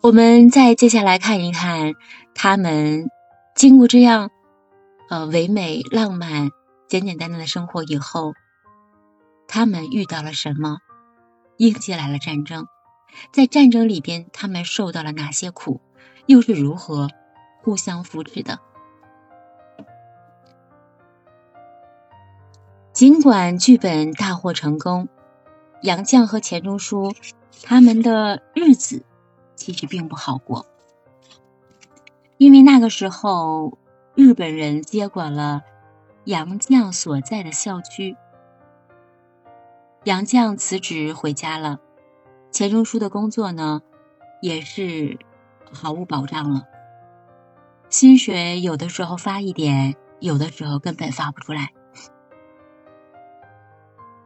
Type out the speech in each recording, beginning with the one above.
我们再接下来看一看，他们经过这样呃唯美、浪漫、简简单单的生活以后，他们遇到了什么？迎接来了战争，在战争里边，他们受到了哪些苦？又是如何互相扶持的？尽管剧本大获成功，杨绛和钱钟书他们的日子其实并不好过，因为那个时候日本人接管了杨绛所在的校区，杨绛辞职回家了，钱钟书的工作呢也是毫无保障了，薪水有的时候发一点，有的时候根本发不出来。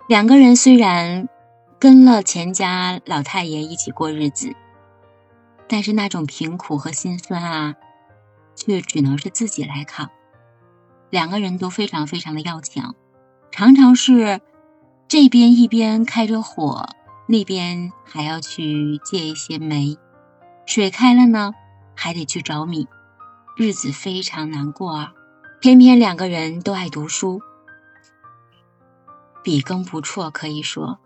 两个人虽然跟了钱家老太爷一起过日子，但是那种贫苦和心酸啊，却只能是自己来扛。两个人都非常非常的要强，常常是这边一边开着火，那边还要去借一些煤，水开了呢，还得去找米，日子非常难过啊。偏偏两个人都爱读书。笔耕不辍，可以说，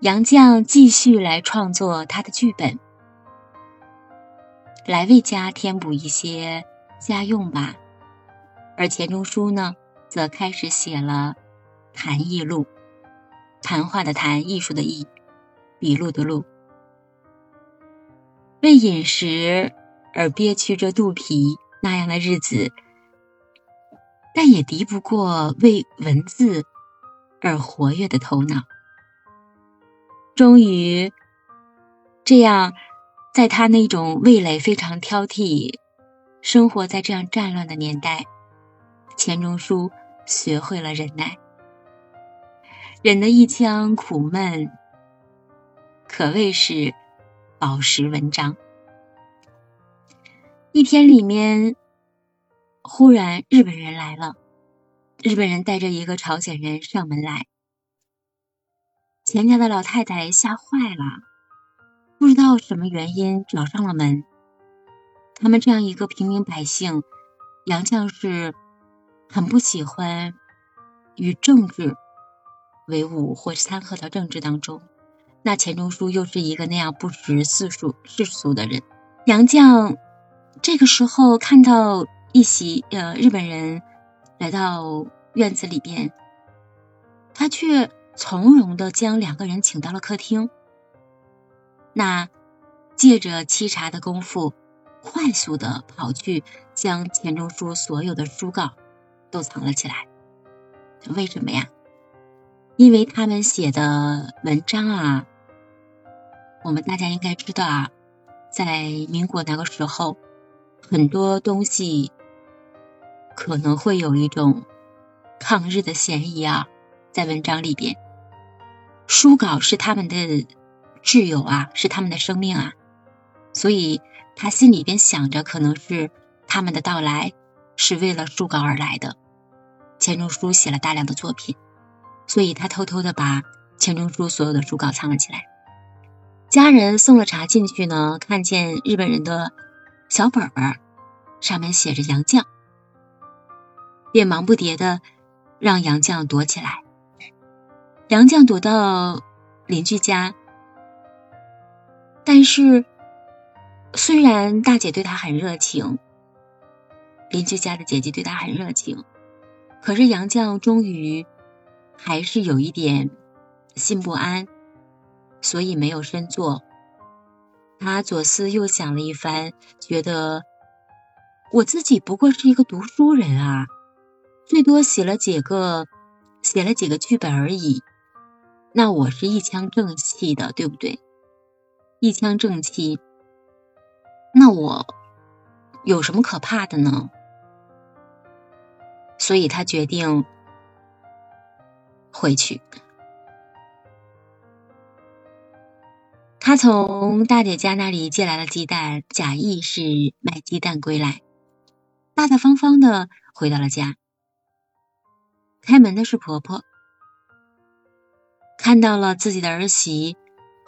杨绛继续来创作他的剧本，来为家添补一些家用吧。而钱钟书呢，则开始写了《谈艺录》，谈话的谈，艺术的艺，笔录的录。为饮食而憋屈着肚皮那样的日子，但也敌不过为文字。而活跃的头脑，终于这样，在他那种味蕾非常挑剔、生活在这样战乱的年代，钱钟书学会了忍耐，忍得一腔苦闷，可谓是宝石文章。一天里面，忽然日本人来了。日本人带着一个朝鲜人上门来，钱家的老太太吓坏了，不知道什么原因找上了门。他们这样一个平民百姓，杨绛是很不喜欢与政治为伍或掺和到政治当中。那钱钟书又是一个那样不识世俗世俗的人，杨绛这个时候看到一席呃日本人。来到院子里边，他却从容的将两个人请到了客厅。那借着沏茶的功夫，快速的跑去将钱钟书所有的书稿都藏了起来。为什么呀？因为他们写的文章啊，我们大家应该知道啊，在民国那个时候，很多东西。可能会有一种抗日的嫌疑啊，在文章里边，书稿是他们的挚友啊，是他们的生命啊，所以他心里边想着，可能是他们的到来是为了书稿而来的。钱钟书写了大量的作品，所以他偷偷的把钱钟书所有的书稿藏了起来。家人送了茶进去呢，看见日本人的小本本，上面写着杨绛。便忙不迭的让杨绛躲起来。杨绛躲到邻居家，但是虽然大姐对他很热情，邻居家的姐姐对他很热情，可是杨绛终于还是有一点心不安，所以没有深坐。他左思右想了一番，觉得我自己不过是一个读书人啊。最多写了几个，写了几个剧本而已。那我是一腔正气的，对不对？一腔正气，那我有什么可怕的呢？所以他决定回去。他从大姐家那里借来了鸡蛋，假意是卖鸡蛋归来，大大方方的回到了家。开门的是婆婆，看到了自己的儿媳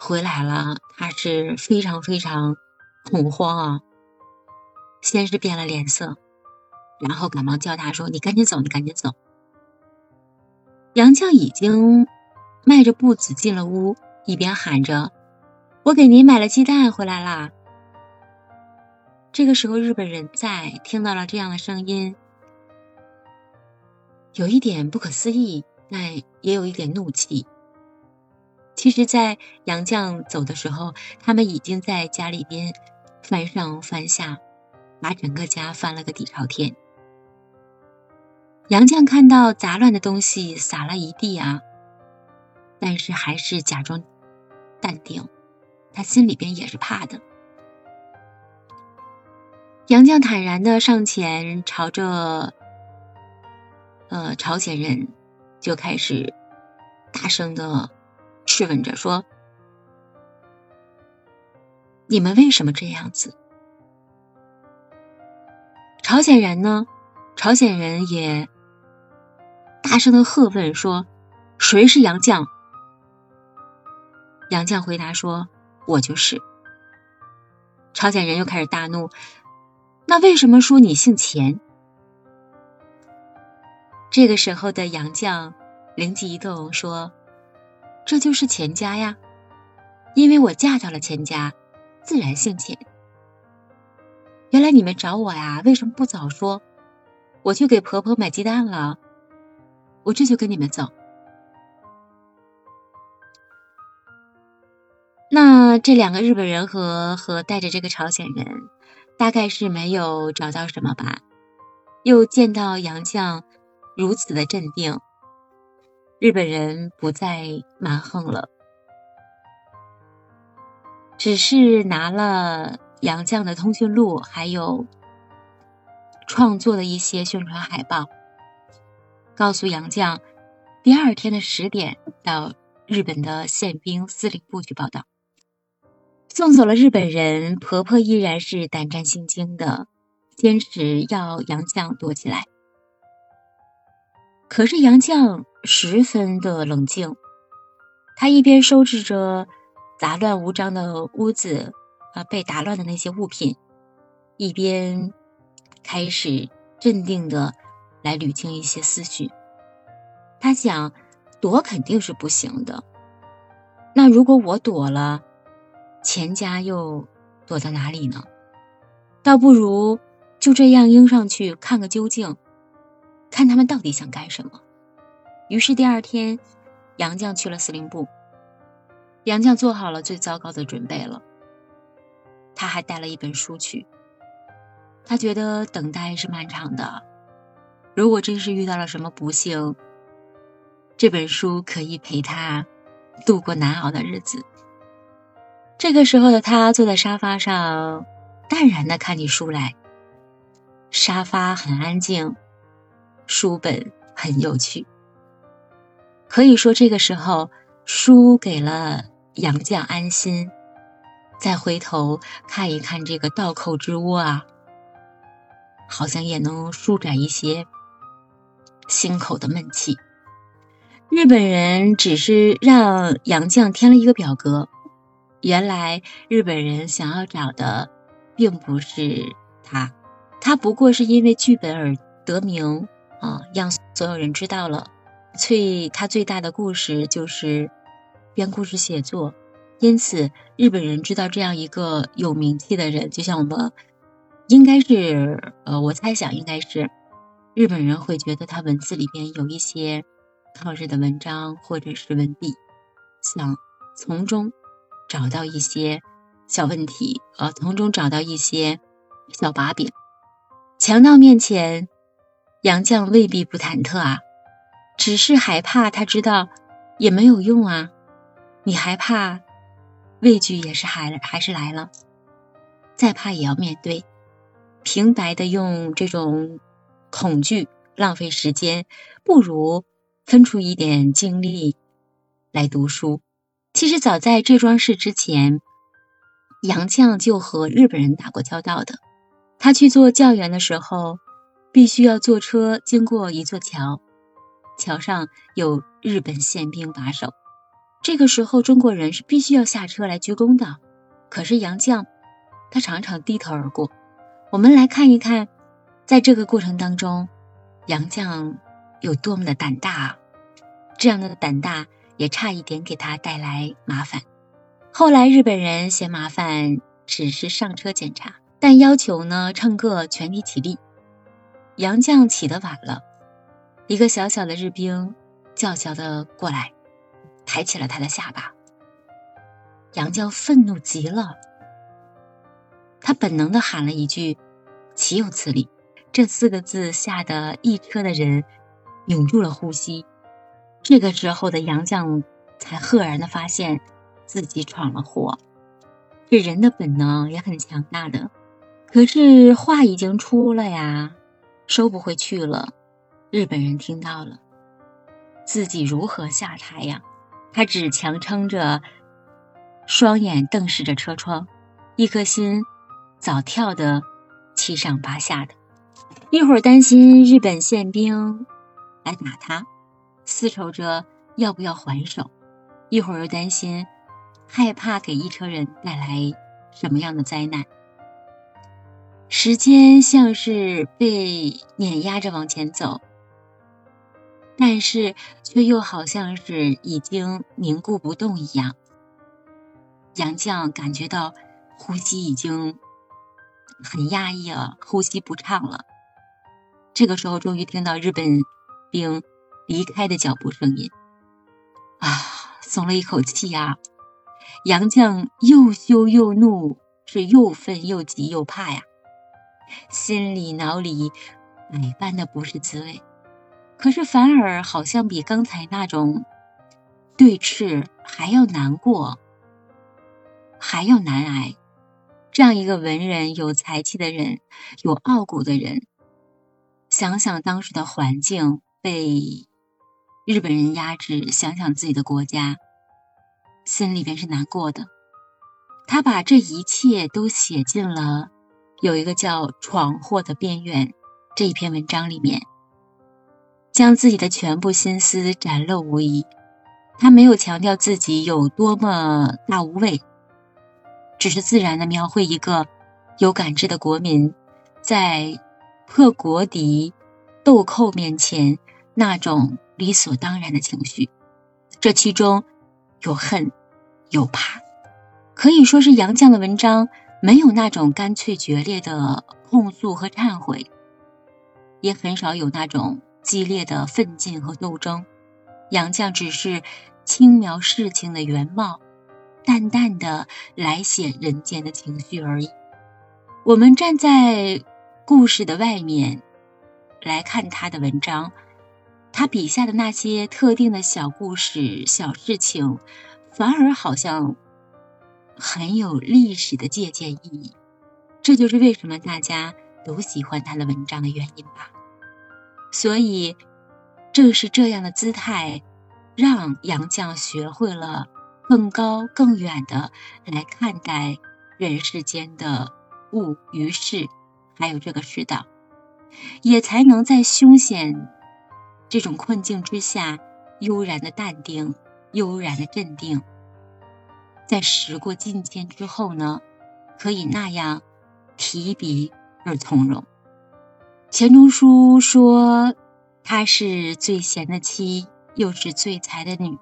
回来了，他是非常非常恐慌啊，先是变了脸色，然后赶忙叫他说：“你赶紧走，你赶紧走。”杨绛已经迈着步子进了屋，一边喊着：“我给您买了鸡蛋回来啦。”这个时候，日本人在听到了这样的声音，有一点不可思议，但也有一点怒气。其实，在杨绛走的时候，他们已经在家里边翻上翻下，把整个家翻了个底朝天。杨绛看到杂乱的东西撒了一地啊，但是还是假装淡定，他心里边也是怕的。杨绛坦然的上前，朝着呃朝鲜人就开始大声的。质问着说：“你们为什么这样子？”朝鲜人呢？朝鲜人也大声的喝问说：“谁是杨绛？”杨绛回答说：“我就是。”朝鲜人又开始大怒：“那为什么说你姓钱？”这个时候的杨绛灵机一动说。这就是钱家呀，因为我嫁到了钱家，自然姓钱。原来你们找我呀？为什么不早说？我去给婆婆买鸡蛋了，我这就跟你们走。那这两个日本人和和带着这个朝鲜人，大概是没有找到什么吧？又见到杨绛如此的镇定。日本人不再蛮横了，只是拿了杨绛的通讯录，还有创作的一些宣传海报，告诉杨绛，第二天的十点到日本的宪兵司令部去报道。送走了日本人，婆婆依然是胆战心惊的，坚持要杨绛躲起来。可是杨绛。十分的冷静，他一边收拾着杂乱无章的屋子啊，被打乱的那些物品，一边开始镇定的来捋清一些思绪。他想躲肯定是不行的，那如果我躲了，钱家又躲到哪里呢？倒不如就这样应上去看个究竟，看他们到底想干什么。于是第二天，杨绛去了司令部。杨绛做好了最糟糕的准备了。他还带了一本书去。他觉得等待是漫长的。如果真是遇到了什么不幸，这本书可以陪他度过难熬的日子。这个时候的他坐在沙发上，淡然的看起书来。沙发很安静，书本很有趣。可以说，这个时候书给了杨绛安心。再回头看一看这个倒扣之窝啊，好像也能舒展一些心口的闷气。日本人只是让杨绛填了一个表格，原来日本人想要找的并不是他，他不过是因为剧本而得名啊，让所有人知道了。最他最大的故事就是编故事写作，因此日本人知道这样一个有名气的人，就像我们应该是呃，我猜想应该是日本人会觉得他文字里边有一些抗日的文章或者是文笔，想从中找到一些小问题，呃，从中找到一些小把柄。强盗面前，杨绛未必不忐忑啊。只是害怕，他知道也没有用啊！你害怕，畏惧也是还还是来了，再怕也要面对。平白的用这种恐惧浪费时间，不如分出一点精力来读书。其实早在这桩事之前，杨绛就和日本人打过交道的。他去做教员的时候，必须要坐车经过一座桥。桥上有日本宪兵把守，这个时候中国人是必须要下车来鞠躬的，可是杨绛他常常低头而过。我们来看一看，在这个过程当中，杨绛有多么的胆大啊，这样的胆大也差一点给他带来麻烦。后来日本人嫌麻烦，只是上车检查，但要求呢乘客全体起立。杨绛起得晚了，一个小小的日兵叫嚣的过来，抬起了他的下巴。杨绛愤怒极了。他本能的喊了一句：“岂有此理！”这四个字吓得一车的人屏住了呼吸。这个时候的杨绛才赫然的发现自己闯了祸。这人的本能也很强大的，可是话已经出了呀，收不回去了。日本人听到了，自己如何下台呀？他只强撑着，双眼瞪视着车窗，一颗心。早跳得七上八下的，一会儿担心日本宪兵来打他，丝绸着要不要还手；一会儿又担心害怕给一车人带来什么样的灾难。时间像是被碾压着往前走，但是却又好像是已经凝固不动一样。杨绛感觉到呼吸已经。很压抑了，呼吸不畅了。这个时候，终于听到日本兵离开的脚步声音，啊，松了一口气呀。杨绛又羞又怒，是又愤又急又怕呀，心里脑里百般的不是滋味。可是反而好像比刚才那种对峙还要难过，还要难挨。这样一个文人、有才气的人、有傲骨的人，想想当时的环境，被日本人压制，想想自己的国家，心里边是难过的。他把这一切都写进了有一个叫《闯祸的边缘》这一篇文章里面，将自己的全部心思展露无遗。他没有强调自己有多么大无畏。只是自然的描绘一个有感知的国民，在破国敌、斗寇面前那种理所当然的情绪。这其中有恨，有怕，可以说是杨绛的文章没有那种干脆决裂的控诉和忏悔，也很少有那种激烈的奋进和斗争。杨绛只是轻描事情的原貌。淡淡的来写人间的情绪而已。我们站在故事的外面来看他的文章，他笔下的那些特定的小故事、小事情，反而好像很有历史的借鉴意义。这就是为什么大家都喜欢他的文章的原因吧。所以，正是这样的姿态，让杨绛学会了。更高更远的来看待人世间的物与事，还有这个世道，也才能在凶险这种困境之下悠然的淡定，悠然的镇定。在时过境迁之后呢，可以那样提笔而从容。钱钟书说，她是最贤的妻，又是最才的女。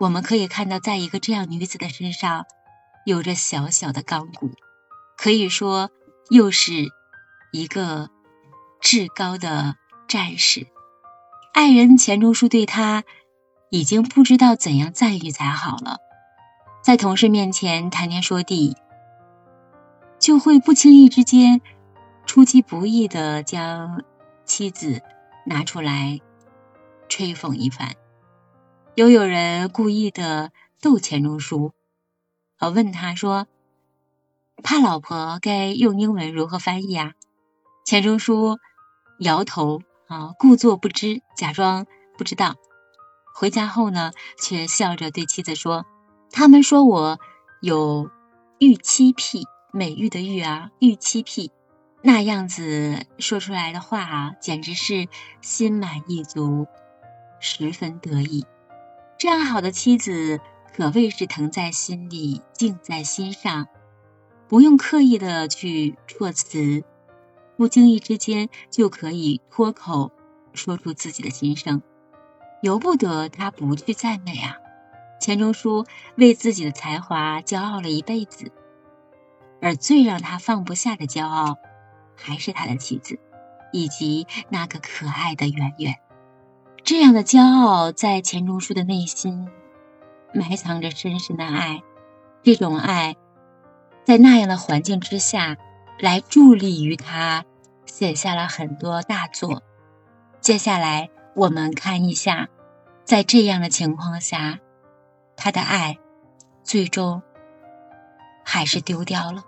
我们可以看到，在一个这样女子的身上，有着小小的钢骨，可以说又是一个至高的战士。爱人钱钟书对她已经不知道怎样赞誉才好了，在同事面前谈天说地，就会不经意之间出其不意的将妻子拿出来吹捧一番。又有人故意的逗钱钟书，呃，问他说：“怕老婆该用英文如何翻译啊？”钱钟书摇头啊，故作不知，假装不知道。回家后呢，却笑着对妻子说：“他们说我有玉妻癖，美玉的玉啊，玉妻癖，那样子说出来的话，简直是心满意足，十分得意。”这样好的妻子可谓是疼在心里，敬在心上，不用刻意的去措辞，不经意之间就可以脱口说出自己的心声，由不得他不去赞美啊。钱钟书为自己的才华骄傲了一辈子，而最让他放不下的骄傲，还是他的妻子，以及那个可爱的圆圆。这样的骄傲在钱钟书的内心埋藏着深深的爱，这种爱在那样的环境之下，来助力于他写下了很多大作。接下来我们看一下，在这样的情况下。他的爱，最终还是丢掉了。